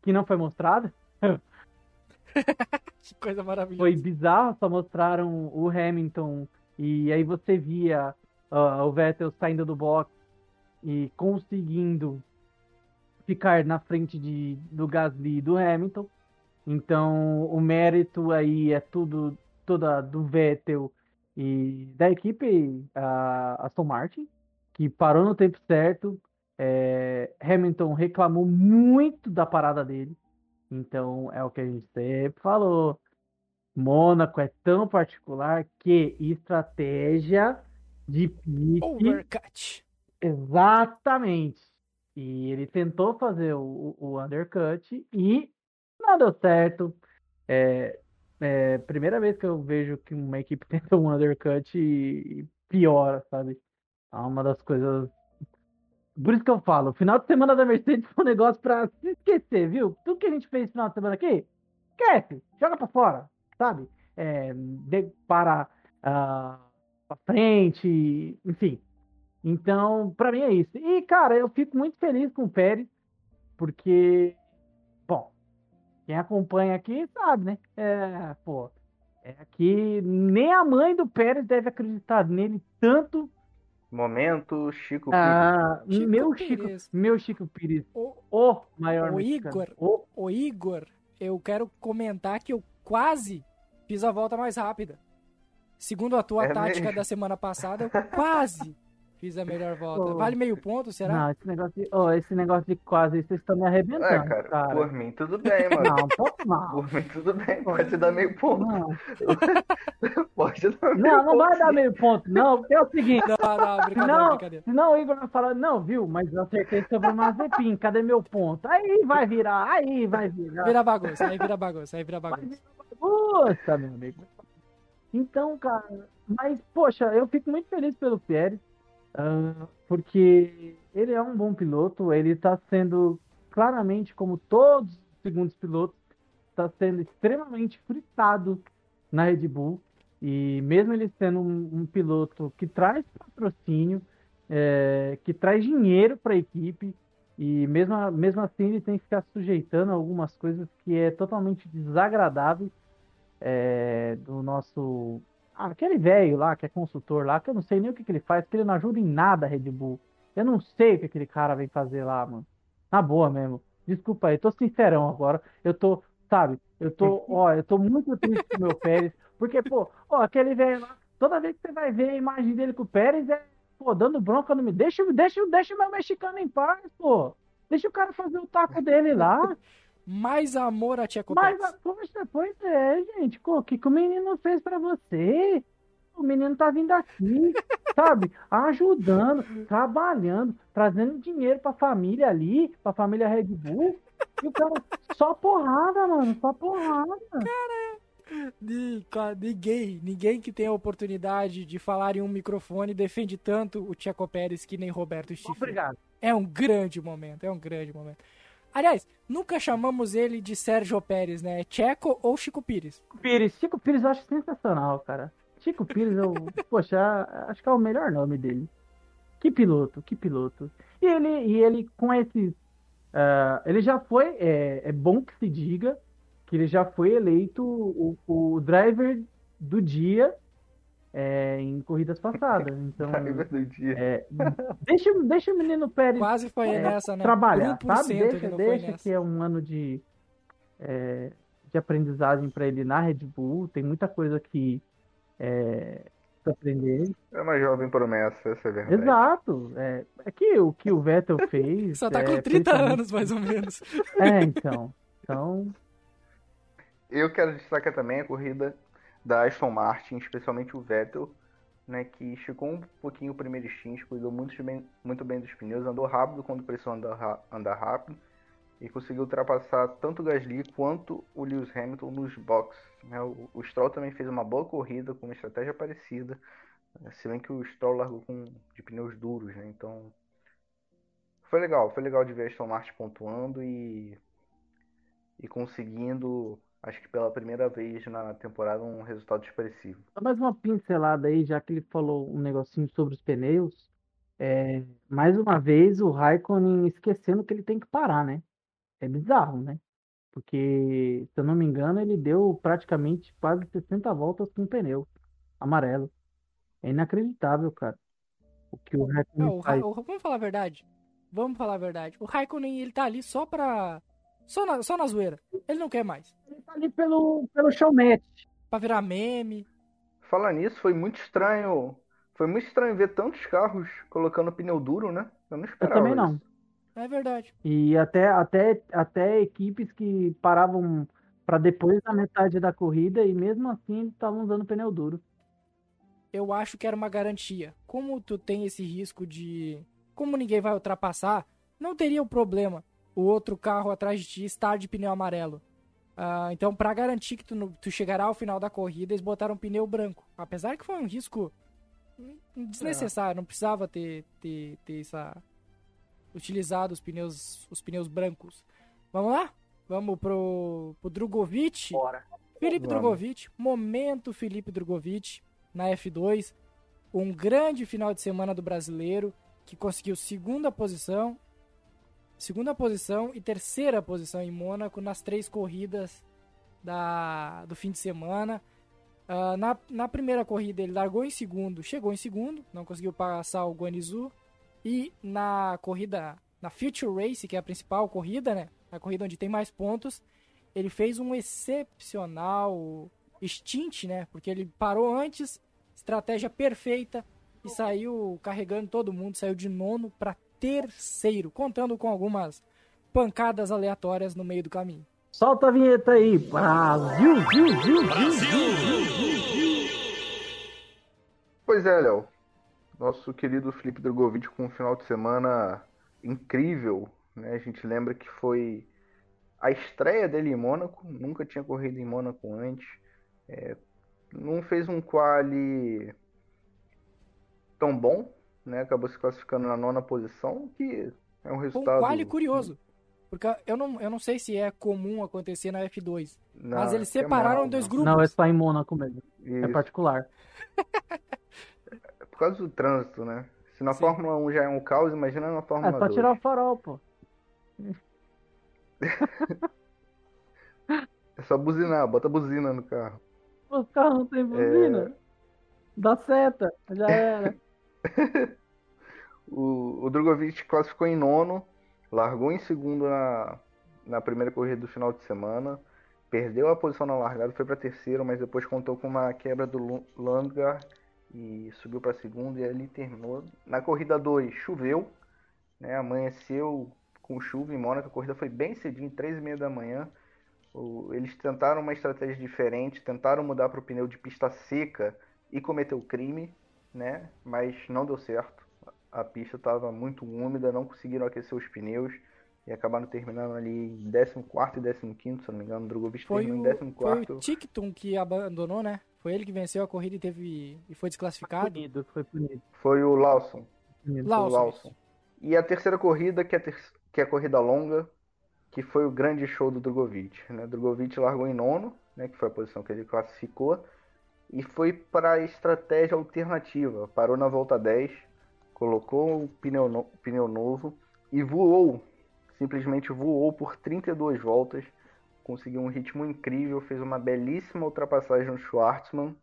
Que não foi mostrada. que coisa maravilhosa. Foi bizarro, só mostraram o Hamilton e aí você via uh, o Vettel saindo do box e conseguindo ficar na frente de, do Gasly e do Hamilton. Então, o mérito aí é tudo toda do Vettel e da equipe a Aston Martin, que parou no tempo certo. É, Hamilton reclamou muito da parada dele. Então, é o que a gente sempre falou. Mônaco é tão particular que estratégia de pit. Overcut. Exatamente. E ele tentou fazer o, o undercut e não deu certo. É, é, primeira vez que eu vejo que uma equipe tenta um undercut e piora, sabe? É uma das coisas. Por isso que eu falo, o final de semana da Mercedes foi um negócio pra se esquecer, viu? Tudo que a gente fez no final de semana aqui, esquece, joga pra fora, sabe? É, para uh, pra frente, enfim. Então, para mim é isso. E, cara, eu fico muito feliz com o Pérez, porque, bom, quem acompanha aqui sabe, né? É, pô, é que nem a mãe do Pérez deve acreditar nele tanto. Momento, Chico ah, Pires. meu Chico, Pires. meu Chico Pires, o, o maior o Igor, o... o Igor, eu quero comentar que eu quase fiz a volta mais rápida. Segundo a tua é tática mesmo. da semana passada, eu quase fiz a melhor volta. Oh. Vale meio ponto, será? Não, esse negócio de, oh, esse negócio de quase, vocês estão me arrebentando, é, cara, cara, Por mim, tudo bem, mano. Não, um pouco mal. Por mim, tudo bem. Pode dar meio ponto. Não. Pode dar meio Não, não vai dar meio ponto, não. Porque é o seguinte. Não, não, brincadeira, não, brincadeira. Senão o Igor vai falar, não, viu? Mas eu acertei sobre o Mazepin. Cadê meu ponto? Aí vai virar, aí vai virar. Vira bagunça, aí vira bagunça, aí vira bagunça. Bagunça, meu amigo. Então, cara, mas, poxa, eu fico muito feliz pelo Pérez, uh, porque ele é um bom piloto, ele está sendo claramente, como todos os segundos pilotos, está sendo extremamente fritado na Red Bull. E mesmo ele sendo um, um piloto que traz patrocínio, é, que traz dinheiro para a equipe, e mesmo, mesmo assim ele tem que ficar sujeitando a algumas coisas que é totalmente desagradável é, do nosso. Ah, aquele velho lá que é consultor lá, que eu não sei nem o que, que ele faz, que ele não ajuda em nada a Red Bull. Eu não sei o que aquele cara vem fazer lá, mano. Na boa mesmo. Desculpa aí, tô sincerão agora. Eu tô, sabe, eu tô, ó, eu tô muito triste com o meu Pérez. Porque, pô, ó, aquele velho lá, toda vez que você vai ver a imagem dele com o Pérez, é, pô, dando bronca no me. Deixa, deixa, deixa o meu mexicano em paz, pô. Deixa o cara fazer o taco dele lá mais amor a Tia Mas, poxa, pois é, gente. O que, que o menino fez para você? O menino tá vindo aqui, sabe? Ajudando, trabalhando, trazendo dinheiro pra família ali, pra família Red Bull. E o cara, só porrada, mano, só porrada. Cara, ninguém, ninguém que tem a oportunidade de falar em um microfone defende tanto o Tcheco Pérez que nem Roberto Stifler. Obrigado. É um grande momento, é um grande momento. Aliás, nunca chamamos ele de Sérgio Pérez, né? É Checo ou Chico Pires. Pires, Chico Pires eu acho sensacional, cara. Chico Pires, eu, poxa, acho que é o melhor nome dele. Que piloto, que piloto. E ele, e ele com esses. Uh, ele já foi, é, é, bom que se diga, que ele já foi eleito o, o driver do dia é, em corridas passadas. Então, do dia. É, deixa, deixa o menino Pérez Quase foi é, nessa, né? trabalhar, sabe? Deixa, deixa que é um ano de, é, de aprendizagem para ele na Red Bull. Tem muita coisa que é, aprender. É uma jovem promessa, essa é verdade. Exato. É, é que o que o Vettel fez. Só tá é, com 30 anos, mais ou menos. É, então. Então. Eu quero destacar também a corrida da Aston Martin, especialmente o Vettel, né, que esticou um pouquinho o primeiro stint, cuidou muito bem, muito bem dos pneus, andou rápido quando precisou andar, andar rápido e conseguiu ultrapassar tanto o Gasly quanto o Lewis Hamilton nos boxes. Né? O, o, Stroll também fez uma boa corrida com uma estratégia parecida, né? se bem que o Stroll largou com, de pneus duros, né? então foi legal, foi legal de ver a Aston Martin pontuando e, e conseguindo acho que pela primeira vez na temporada, um resultado expressivo. Mais uma pincelada aí, já que ele falou um negocinho sobre os pneus. É, mais uma vez, o Raikkonen esquecendo que ele tem que parar, né? É bizarro, né? Porque, se eu não me engano, ele deu praticamente quase 60 voltas com o pneu amarelo. É inacreditável, cara. O que o Raikkonen não, faz. O, vamos falar a verdade. Vamos falar a verdade. O Raikkonen, ele tá ali só pra só na, só na zoeira. Ele não quer mais. Ele tá ali pelo, pelo showmatch. Pra virar meme. Falar nisso, foi muito estranho. Foi muito estranho ver tantos carros colocando pneu duro, né? Eu não esperava. Eu também não. Isso. É verdade. E até, até, até equipes que paravam para depois da metade da corrida e mesmo assim estavam usando pneu duro. Eu acho que era uma garantia. Como tu tem esse risco de. Como ninguém vai ultrapassar, não teria o problema o outro carro atrás de ti estar de pneu amarelo. Uh, então, para garantir que tu, tu chegará ao final da corrida, eles botaram pneu branco. Apesar que foi um risco desnecessário, é. não precisava ter, ter, ter essa, utilizado os pneus, os pneus brancos. Vamos lá? Vamos pro, pro Drogovic. Bora. Felipe Vamos. Drogovic, momento Felipe Drogovic na F2. Um grande final de semana do brasileiro que conseguiu segunda posição segunda posição e terceira posição em Mônaco nas três corridas da, do fim de semana. Uh, na, na primeira corrida ele largou em segundo, chegou em segundo, não conseguiu passar o Guanizu. E na corrida, na Future Race, que é a principal corrida, né? A corrida onde tem mais pontos, ele fez um excepcional stint, né? Porque ele parou antes, estratégia perfeita e saiu carregando todo mundo, saiu de nono para terceiro, contando com algumas pancadas aleatórias no meio do caminho. Solta a vinheta aí, Brasil, Brasil, Brasil. Pois é, Léo. Nosso querido Felipe Drogovic com um final de semana incrível, né? A gente lembra que foi a estreia dele em Mônaco, nunca tinha corrido em Mônaco antes. É, não fez um quali tão bom, né? Acabou se classificando na nona posição, que é um resultado. Um quali curioso. Porque eu não, eu não sei se é comum acontecer na F2. Não, mas eles é separaram é dois grupos. Não, é só em Mônaco mesmo. É Isso. É particular. é por causa do trânsito, né? Se na Sim. Fórmula 1 já é um caos, imagina na Fórmula 2. É só 2. tirar o farol, pô. é só buzinar, bota buzina no carro. O carro não tem buzina? É... Dá seta, já era. o, o Drogovic classificou em nono, largou em segundo na, na primeira corrida do final de semana, perdeu a posição na largada, foi para terceiro, mas depois contou com uma quebra do Landgar e subiu para segundo e ali terminou. Na corrida 2 choveu, né, amanheceu com chuva em Mônaco, a corrida foi bem cedinho, três e meia da manhã. Eles tentaram uma estratégia diferente, tentaram mudar para o pneu de pista seca e cometeu crime né? Mas não deu certo. A pista estava muito úmida, não conseguiram aquecer os pneus e acabaram terminando ali em 14 e 15, se não me engano. O Drogovic foi terminou em 14. Foi o Tictum que abandonou, né? Foi ele que venceu a corrida e teve e foi desclassificado. Foi punido, foi punido. Foi o Lawson. Lawson. Lawson. E a terceira corrida, que é, ter... que é a corrida longa, que foi o grande show do Drogovic. Né? Drogovic largou em nono, né, que foi a posição que ele classificou, e foi para a estratégia alternativa. Parou na volta 10, colocou o pneu, no, pneu novo e voou, simplesmente voou por 32 voltas, conseguiu um ritmo incrível, fez uma belíssima ultrapassagem no Schwartzman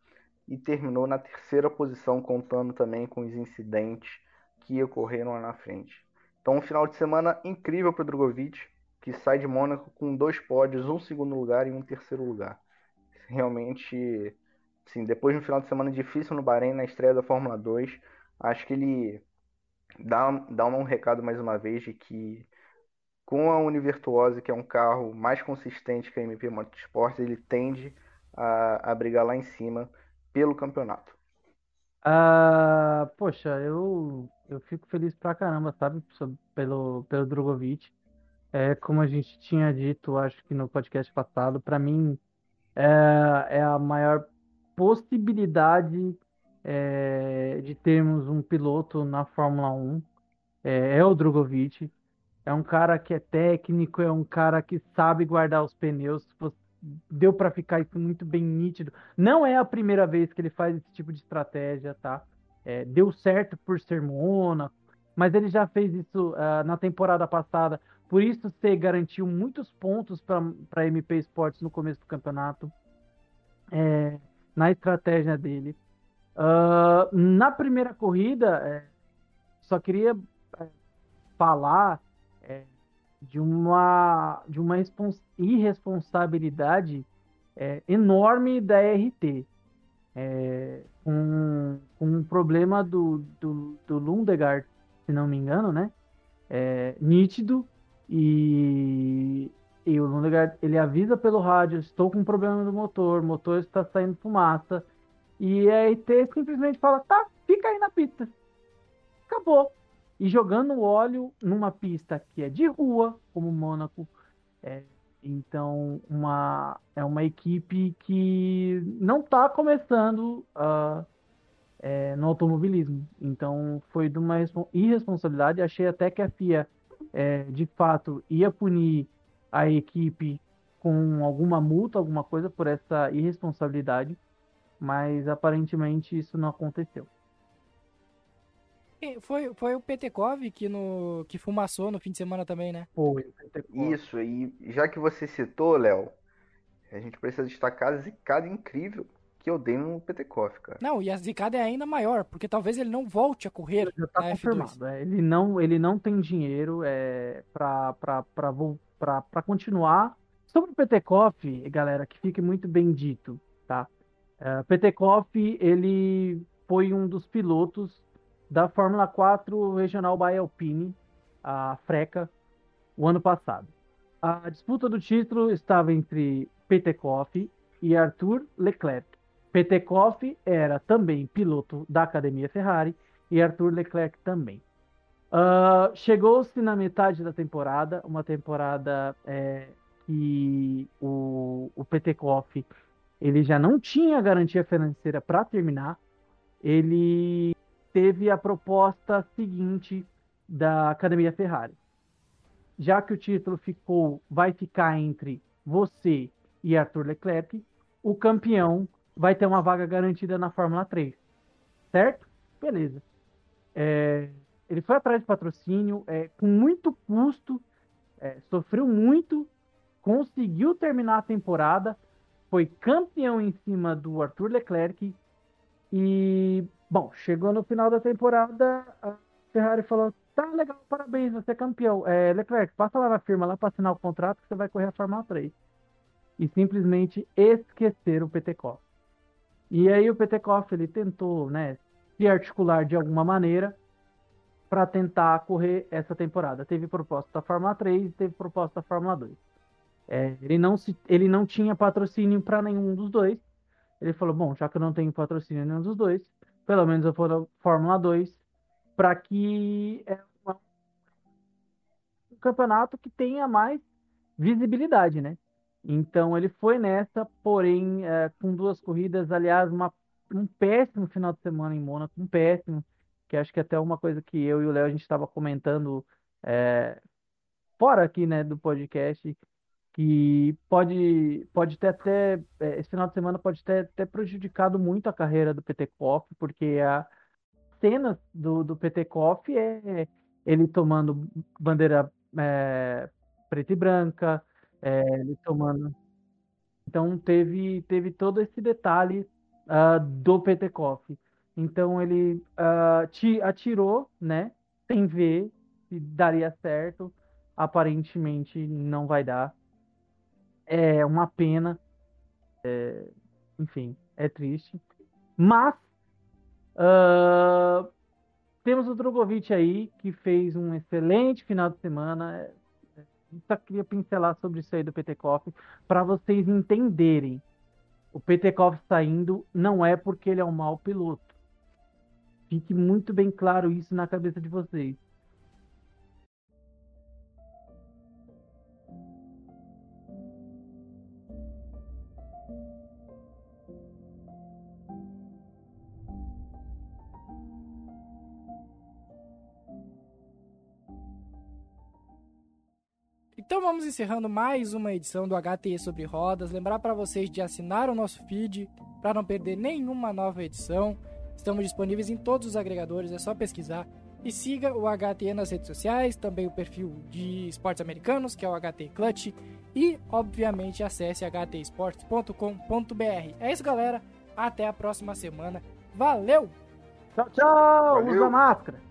e terminou na terceira posição, contando também com os incidentes que ocorreram lá na frente. Então, um final de semana incrível para o Drogovic, que sai de Mônaco com dois pódios, um segundo lugar e um terceiro lugar. Realmente, sim, depois de um final de semana difícil no Bahrein, na estreia da Fórmula 2, acho que ele dá, dá um recado mais uma vez de que com a Univirtuose, que é um carro mais consistente que a MP Motorsports, ele tende a, a brigar lá em cima pelo campeonato. Ah, poxa, eu, eu fico feliz pra caramba, sabe, pelo, pelo Drogovic. É, como a gente tinha dito, acho que no podcast passado, para mim é, é, a maior possibilidade é, de termos um piloto na Fórmula 1 é, é, o Drogovic. É um cara que é técnico, é um cara que sabe guardar os pneus. Deu para ficar isso muito bem nítido. Não é a primeira vez que ele faz esse tipo de estratégia, tá? É, deu certo por ser Mônaco, mas ele já fez isso uh, na temporada passada por isso, você garantiu muitos pontos para MP Sports no começo do campeonato, é, na estratégia dele. Uh, na primeira corrida, é, só queria é, falar é, de uma, de uma irresponsabilidade é, enorme da RT. É, com um problema do, do, do Lundegard, se não me engano, né? É, nítido e, e o Lundegaard, ele avisa pelo rádio, estou com um problema no motor, o motor está saindo fumaça. E a ET simplesmente fala, tá, fica aí na pista. Acabou. E jogando óleo numa pista que é de rua, como Mônaco. É, então, uma, é uma equipe que não está começando é, no automobilismo. Então, foi de uma irresponsabilidade. Achei até que a FIA é, de fato ia punir a equipe com alguma multa, alguma coisa por essa irresponsabilidade, mas aparentemente isso não aconteceu. Foi, foi o Petekov que, no, que fumaçou no fim de semana também, né? Foi, o Petekov. Isso, e já que você citou, Léo, a gente precisa destacar a zicada incrível que eu dei no Petekoff, cara. Não, e a zicada é ainda maior, porque talvez ele não volte a correr Já tá confirmado. É, ele, não, ele não tem dinheiro é, para continuar. Sobre o Petekoff, galera, que fique muito bem dito, tá? Uh, Petekoff, ele foi um dos pilotos da Fórmula 4 Regional by Alpine, a Freca, o ano passado. A disputa do título estava entre Petekoff e Arthur Leclerc. Petekoff era também piloto da Academia Ferrari e Arthur Leclerc também. Uh, Chegou-se na metade da temporada, uma temporada é, que o, o Petekoff ele já não tinha garantia financeira para terminar. Ele teve a proposta seguinte da Academia Ferrari. Já que o título ficou, vai ficar entre você e Arthur Leclerc, o campeão vai ter uma vaga garantida na Fórmula 3. Certo? Beleza. É, ele foi atrás de patrocínio, é, com muito custo, é, sofreu muito, conseguiu terminar a temporada, foi campeão em cima do Arthur Leclerc. E, bom, chegou no final da temporada, a Ferrari falou: tá legal, parabéns, você é campeão. É, Leclerc, passa lá na firma lá para assinar o contrato que você vai correr a Fórmula 3. E simplesmente esquecer o PTCOF. E aí o Petekoff ele tentou, né, se articular de alguma maneira para tentar correr essa temporada. Teve proposta da Fórmula 3 e teve proposta da Fórmula 2. É, ele, não se, ele não tinha patrocínio para nenhum dos dois. Ele falou: Bom, já que eu não tenho patrocínio nenhum dos dois, pelo menos eu vou na Fórmula 2 para que é uma, um campeonato que tenha mais visibilidade, né? Então ele foi nessa, porém é, com duas corridas, aliás, uma, um péssimo final de semana em Mônaco, um péssimo, que acho que até uma coisa que eu e o Léo a gente estava comentando é, fora aqui, né, do podcast, que pode, pode ter até, é, esse final de semana pode ter até prejudicado muito a carreira do Petekoff, porque a cena do, do Petekoff é ele tomando bandeira é, preta e branca, é, ele tomando. Então teve, teve todo esse detalhe uh, do Petekoff. Então ele uh, atirou, né? Sem ver se daria certo. Aparentemente não vai dar. É uma pena. É, enfim, é triste. Mas uh, temos o Drogovic aí, que fez um excelente final de semana. É, é, só queria pincelar sobre isso aí do Petekoff, para vocês entenderem. O Petekoff saindo não é porque ele é um mau piloto. Fique muito bem claro isso na cabeça de vocês. Então vamos encerrando mais uma edição do HTE sobre rodas. Lembrar para vocês de assinar o nosso feed para não perder nenhuma nova edição. Estamos disponíveis em todos os agregadores, é só pesquisar. E siga o HTE nas redes sociais, também o perfil de esportes americanos, que é o HT Clutch. E, obviamente, acesse htesportes.com.br. É isso, galera. Até a próxima semana. Valeu! Tchau, tchau! Valeu. Usa máscara!